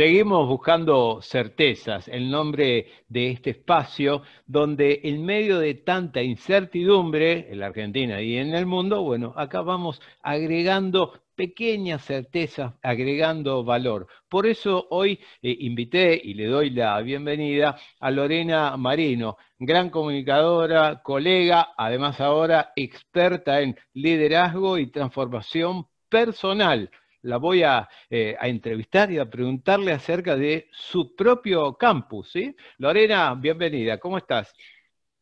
Seguimos buscando certezas, el nombre de este espacio, donde en medio de tanta incertidumbre en la Argentina y en el mundo, bueno, acá vamos agregando pequeñas certezas, agregando valor. Por eso hoy eh, invité y le doy la bienvenida a Lorena Marino, gran comunicadora, colega, además ahora experta en liderazgo y transformación personal la voy eh, a, entrevistar y a preguntarle acerca de su propio campus. Lorena, bienvenida, ¿cómo estás?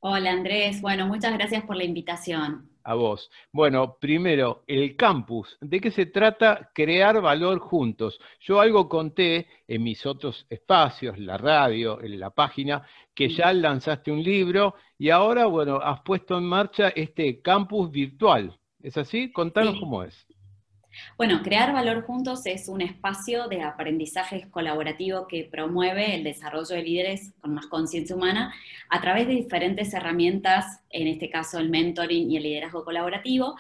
Hola Andrés, bueno, muchas gracias por la invitación. A vos. Bueno, primero, el campus. ¿De qué se trata crear valor juntos? Yo algo conté en mis otros espacios, la radio, en la página, que ya lanzaste un libro y ahora, bueno, has puesto en marcha este campus virtual. ¿Es así? Contanos cómo es. Bueno, Crear Valor Juntos es un espacio de aprendizaje colaborativo que promueve el desarrollo de líderes con más conciencia humana a través de diferentes herramientas, en este caso el mentoring y el liderazgo colaborativo,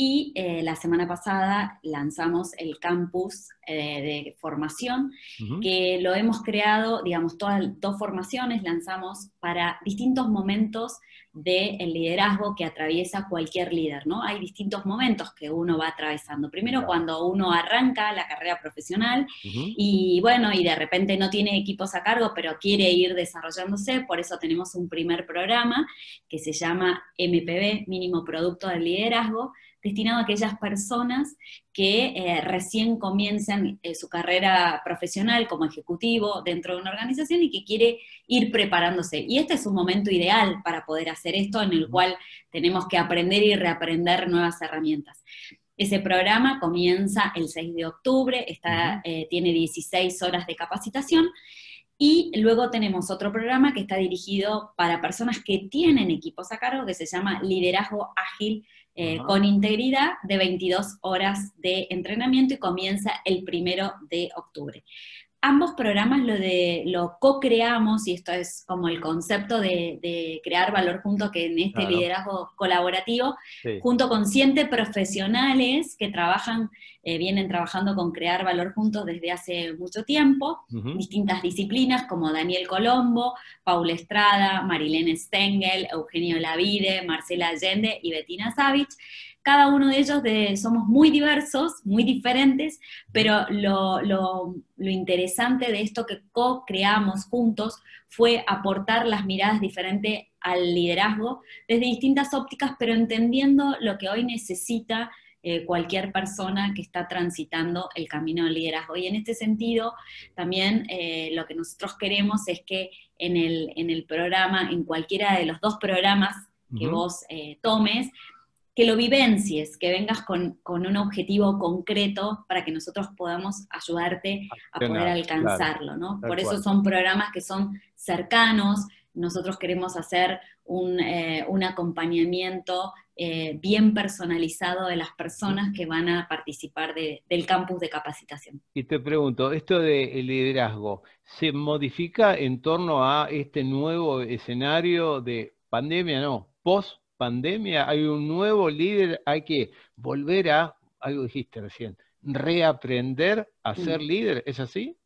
y eh, la semana pasada lanzamos el campus eh, de formación, que lo hemos creado, digamos, todas dos formaciones lanzamos para distintos momentos del liderazgo que atraviesa cualquier líder, ¿no? Hay distintos momentos que uno va atravesando. Primero cuando uno arranca la carrera profesional y bueno, y de repente no tiene equipos a cargo, pero quiere ir desarrollándose, por eso tenemos un primer programa que se llama MPB, Mínimo Producto del Liderazgo, destinado a aquellas personas que eh, recién comienzan eh, su carrera profesional como ejecutivo dentro de una organización y que quiere ir preparándose. Y este es un momento ideal para poder hacer esto, en el cual tenemos que aprender y reaprender nuevas herramientas. Ese programa comienza el 6 de octubre, está, eh, tiene 16 horas de capacitación. Y luego tenemos otro programa que está dirigido para personas que tienen equipos a cargo, que se llama Liderazgo Ágil eh, con integridad de 22 horas de entrenamiento y comienza el primero de octubre ambos programas lo, de, lo co-creamos, y esto es como el concepto de, crear valor junto que en este liderazgo colaborativo, junto con siete profesionales que trabajan, eh, vienen trabajando con crear valor juntos desde hace mucho tiempo, distintas disciplinas como Daniel Colombo, Paula Estrada, Marilene Stengel, Eugenio Lavide, Marcela Allende y Bettina Savich, cada uno de ellos somos muy diversos, muy diferentes, pero lo, interesante de esto que co-creamos juntos fue aportar las miradas diferentes al liderazgo desde distintas ópticas, pero entendiendo lo que hoy necesita eh, cualquier persona que está transitando el camino del liderazgo. Y en este sentido, también eh, lo que nosotros queremos es que en el, programa, en cualquiera de los dos programas que vos eh, tomes, que lo vivencies, que vengas con, un objetivo concreto para que nosotros podamos ayudarte a poder alcanzarlo, ¿no? Por eso son programas que son cercanos, nosotros queremos hacer un, eh, acompañamiento eh, bien personalizado de las personas que van a participar del campus de capacitación. Y te pregunto, esto de liderazgo, ¿se modifica en torno a este nuevo escenario de pandemia, no, post pandemia, hay un nuevo líder, hay que volver a, algo dijiste recién, reaprender a ser líder, ¿es así?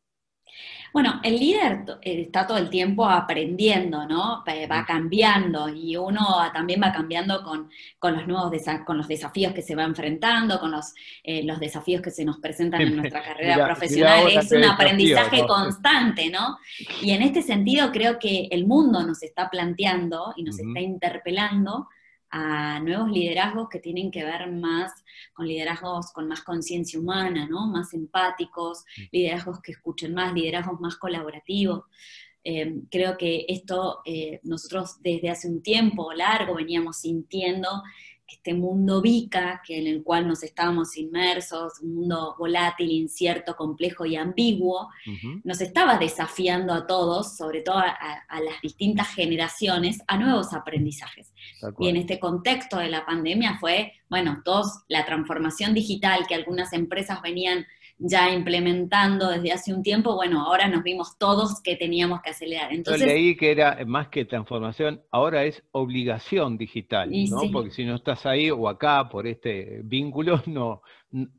Bueno, el líder eh, está todo el tiempo aprendiendo, ¿no? Va cambiando y uno también va cambiando con, los nuevos con los desafíos que se va enfrentando, con los, eh, los desafíos que se nos presentan en nuestra carrera profesional. es un aprendizaje constante, ¿no? Y en este sentido creo que el mundo nos está planteando y nos está interpelando a nuevos liderazgos que tienen que ver más con liderazgos con más conciencia humana, ¿no? más empáticos, mm. liderazgos que escuchen más, liderazgos más colaborativos. Eh, creo que esto eh, nosotros desde hace un tiempo largo veníamos sintiendo este mundo VICA que en el cual nos estábamos inmersos, un mundo volátil, incierto, complejo y ambiguo, nos estaba desafiando a todos, sobre todo a, las distintas generaciones, a nuevos aprendizajes. Y en este contexto de la pandemia fue, bueno, todos la transformación digital que algunas empresas venían ya implementando desde hace un tiempo, bueno, ahora nos vimos todos que teníamos que acelerar. Entonces, Yo leí que era más que transformación, ahora es obligación digital, ¿no? Porque si no estás ahí o acá por este vínculo, no,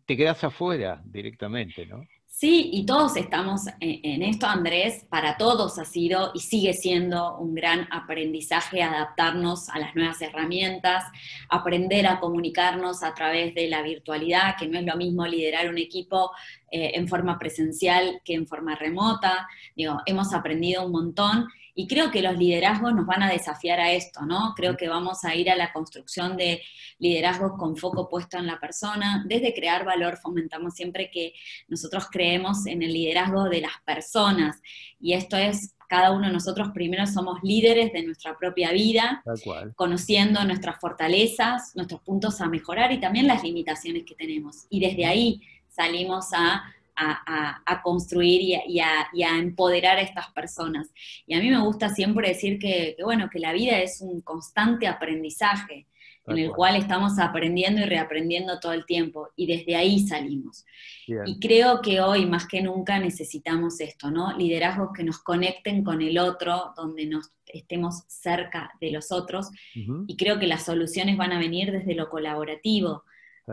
te quedas afuera directamente, ¿no? Sí, y todos estamos en esto, Andrés, para todos ha sido y sigue siendo un gran aprendizaje adaptarnos a las nuevas herramientas, aprender a comunicarnos a través de la virtualidad, que no es lo mismo liderar un equipo eh, en forma presencial que en forma remota. Digo, hemos aprendido un montón y creo que los liderazgos nos van a desafiar a esto, ¿no? Creo que vamos a ir a la construcción de liderazgos con foco puesto en la persona. Desde crear valor fomentamos siempre que nosotros creemos en el liderazgo de las personas. Y esto es, cada uno de nosotros primero somos líderes de nuestra propia vida, conociendo nuestras fortalezas, nuestros puntos a mejorar y también las limitaciones que tenemos. Y desde ahí salimos a a, construir y a, empoderar a estas personas. Y a mí me gusta siempre decir que, bueno, que la vida es un constante aprendizaje en el cual estamos aprendiendo y reaprendiendo todo el tiempo, y desde ahí salimos. Y creo que hoy más que nunca necesitamos esto, ¿no? Liderazgos que nos conecten con el otro, donde nos estemos cerca de los otros, y creo que las soluciones van a venir desde lo colaborativo,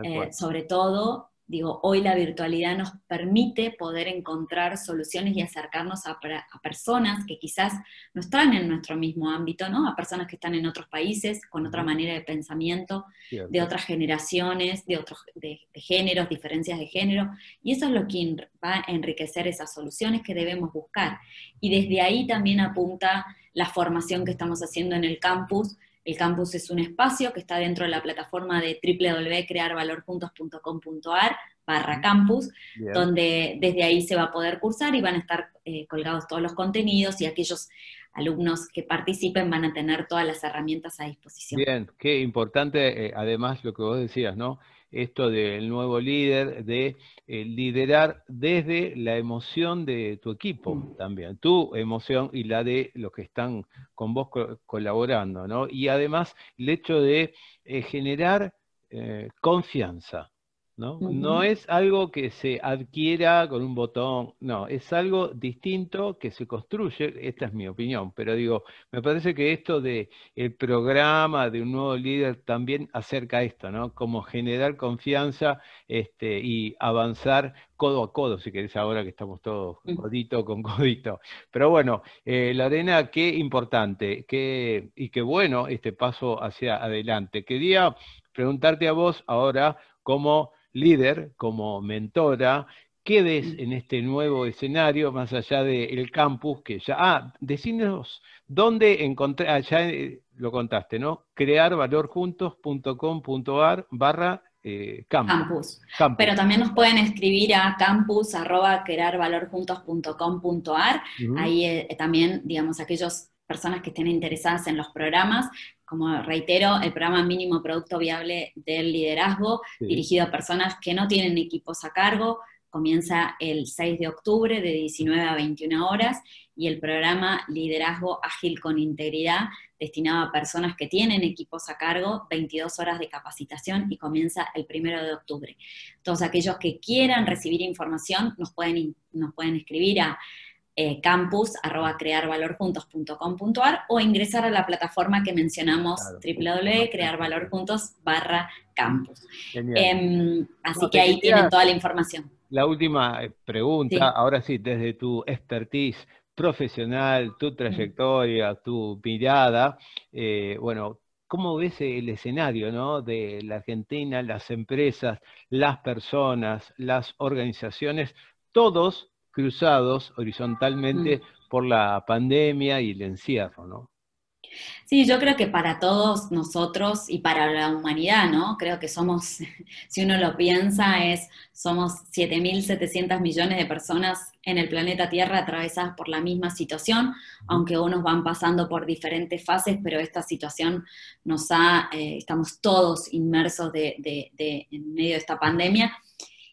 eh, sobre todo Digo, hoy la virtualidad nos permite poder encontrar soluciones y acercarnos a, personas que quizás no están en nuestro mismo ámbito, ¿no? A personas que están en otros países, con otra manera de pensamiento, de otras generaciones, de otros de, géneros, diferencias de género. Y eso es lo que va a enriquecer esas soluciones que debemos buscar. Y desde ahí también apunta la formación que estamos haciendo en el campus, el campus es un espacio que está dentro de la plataforma de www.crearvalorjuntos.com.ar barra campus, donde desde ahí se va a poder cursar y van a estar eh, colgados todos los contenidos y aquellos alumnos que participen van a tener todas las herramientas a disposición. Bien, qué importante, eh, además lo que vos decías, ¿no? Esto del nuevo líder, de eh, liderar desde la emoción de tu equipo mm. también, tu emoción y la de los que están con vos colaborando, ¿no? Y además el hecho de eh, generar eh, confianza, ¿no? es algo que se adquiera con un botón, no, es algo distinto que se construye, esta es mi opinión, pero digo, me parece que esto de el programa de un nuevo líder también acerca esto, ¿no? Como generar confianza este, y avanzar codo a codo, si querés, ahora que estamos todos codito con codito. Pero bueno, eh, Lorena, qué importante, qué, y qué bueno este paso hacia adelante. Quería preguntarte a vos ahora cómo líder, como mentora, ¿qué ves en este nuevo escenario más allá del campus que ya... Ah, decinos dónde encontré, ah, ya eh, lo contaste, ¿no? crearvalorjuntos.com.ar barra eh, campus. Pero también nos pueden escribir a campus arroba crearvalorjuntos.com.ar. Ahí eh, también, digamos, aquellas personas que estén interesadas en los programas, como reitero, el programa mínimo producto viable del liderazgo, dirigido a personas que no tienen equipos a cargo, comienza el 6 de octubre de 19 a 21 horas y el programa Liderazgo Ágil con Integridad, destinado a personas que tienen equipos a cargo, 22 horas de capacitación y comienza el 1 de octubre. Todos aquellos que quieran recibir información nos pueden, nos pueden escribir a eh, campus arroba crearvalorjuntos.com.ar o ingresar a la plataforma que mencionamos www.crearvalorjuntos barra campus. Em, así que ahí tienen toda la información. La última eh, pregunta, ahora sí, desde tu expertise profesional, tu trayectoria, tu mirada, eh, bueno, ¿cómo ves el escenario ¿no? de la Argentina, las empresas, las personas, las organizaciones, todos cruzados horizontalmente mm. por la pandemia y el encierro, ¿no? Sí, yo creo que para todos nosotros y para la humanidad, ¿no? Creo que somos, si uno lo piensa, es, somos 7.700 millones de personas en el planeta Tierra atravesadas por la misma situación, aunque unos van pasando por diferentes fases, pero esta situación nos ha, eh, estamos todos inmersos de, en medio de esta pandemia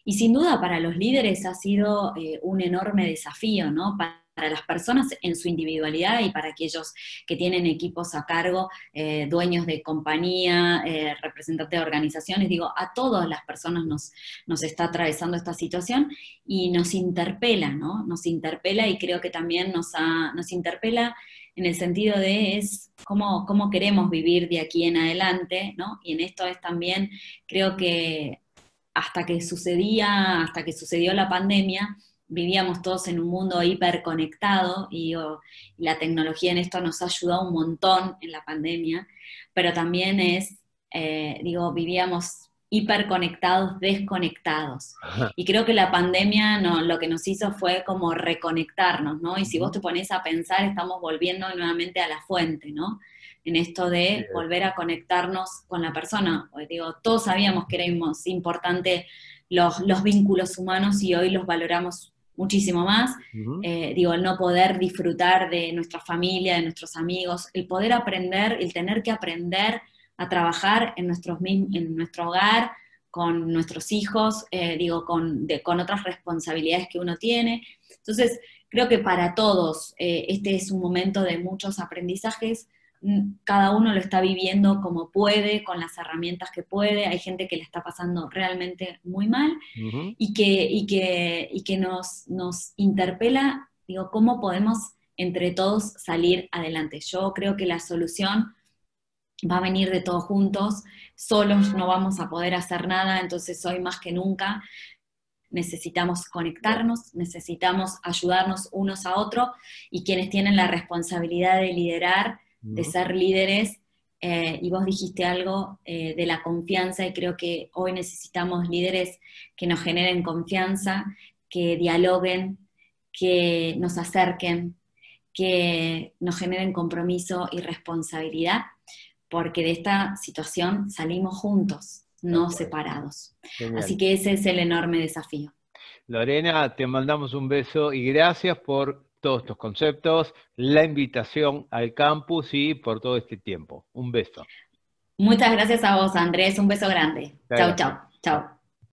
y sin duda para los líderes ha sido eh, un enorme desafío, ¿no? Para las personas en su individualidad y para aquellos que tienen equipos a cargo, eh, dueños de compañía, eh, representantes de organizaciones, digo, a todas las personas nos, nos está atravesando esta situación y nos interpela, ¿no? Nos interpela y creo que también nos, nos interpela en el sentido de es cómo, cómo queremos vivir de aquí en adelante, ¿no? Y en esto es también, creo que hasta que sucedía, hasta que sucedió la pandemia, vivíamos todos en un mundo hiperconectado y, la tecnología en esto nos ha ayudado un montón en la pandemia, pero también es, eh, digo, vivíamos hiperconectados, desconectados. Y creo que la pandemia no, lo que nos hizo fue como reconectarnos, ¿no? Y si vos te pones a pensar, estamos volviendo nuevamente a la fuente, ¿no? En esto de volver a conectarnos con la persona. digo, todos sabíamos que era importante los, los vínculos humanos y hoy los valoramos muchísimo más. Eh, digo, el no poder disfrutar de nuestra familia, de nuestros amigos, el poder aprender, el tener que aprender a trabajar en, nuestros, en nuestro hogar, con nuestros hijos, eh, digo, con, con, otras responsabilidades que uno tiene. Entonces, creo que para todos eh, este es un momento de muchos aprendizajes, cada uno lo está viviendo como puede, con las herramientas que puede, hay gente que le está pasando realmente muy mal y que, y que, y que nos, nos interpela, digo, cómo podemos entre todos salir adelante. Yo creo que la solución va a venir de todos juntos, solos no vamos a poder hacer nada, entonces hoy más que nunca necesitamos conectarnos, necesitamos ayudarnos unos a otros y quienes tienen la responsabilidad de liderar, de ser líderes, eh, y vos dijiste algo eh, de la confianza y creo que hoy necesitamos líderes que nos generen confianza, que dialoguen, que nos acerquen, que nos generen compromiso y responsabilidad porque de esta situación salimos juntos, no separados. Así que ese es el enorme desafío. Lorena, te mandamos un beso y gracias por todos estos conceptos, la invitación al campus y por todo este tiempo. Un beso. Muchas gracias a vos, Andrés. Un beso grande. Chao, chao. Chao.